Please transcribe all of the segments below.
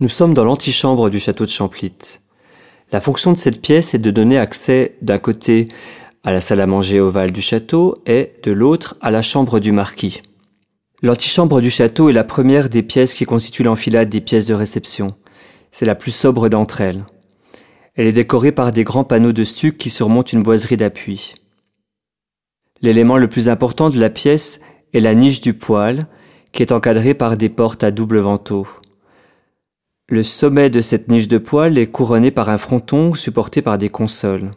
Nous sommes dans l'antichambre du château de Champlit. La fonction de cette pièce est de donner accès d'un côté à la salle à manger ovale du château et de l'autre à la chambre du marquis. L'antichambre du château est la première des pièces qui constituent l'enfilade des pièces de réception. C'est la plus sobre d'entre elles. Elle est décorée par des grands panneaux de stuc qui surmontent une boiserie d'appui. L'élément le plus important de la pièce est la niche du poêle, qui est encadrée par des portes à double vantaux. Le sommet de cette niche de poêle est couronné par un fronton supporté par des consoles.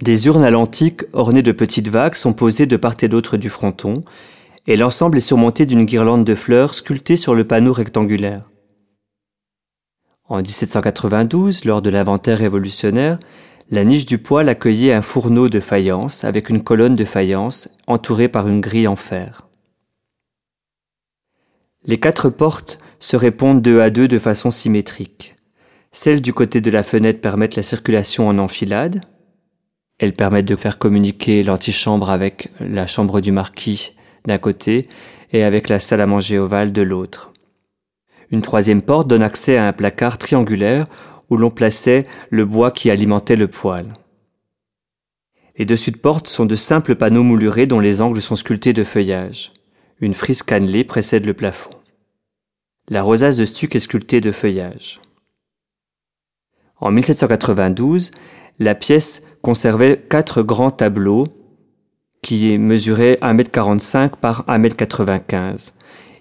Des urnes à l'antique ornées de petites vagues sont posées de part et d'autre du fronton, et l'ensemble est surmonté d'une guirlande de fleurs sculptée sur le panneau rectangulaire. En 1792, lors de l'inventaire révolutionnaire, la niche du poêle accueillait un fourneau de faïence avec une colonne de faïence entourée par une grille en fer. Les quatre portes se répondent deux à deux de façon symétrique. Celles du côté de la fenêtre permettent la circulation en enfilade. Elles permettent de faire communiquer l'antichambre avec la chambre du marquis d'un côté et avec la salle à manger ovale de l'autre. Une troisième porte donne accès à un placard triangulaire où l'on plaçait le bois qui alimentait le poêle. Les dessus de porte sont de simples panneaux moulurés dont les angles sont sculptés de feuillage. Une frise cannelée précède le plafond. La rosace de stuc est sculptée de feuillage. En 1792, la pièce conservait quatre grands tableaux qui mesuraient 1m45 par 1m95.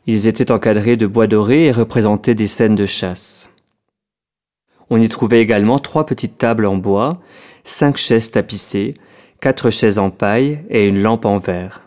Ils étaient encadrés de bois doré et représentaient des scènes de chasse. On y trouvait également trois petites tables en bois, cinq chaises tapissées, quatre chaises en paille et une lampe en verre.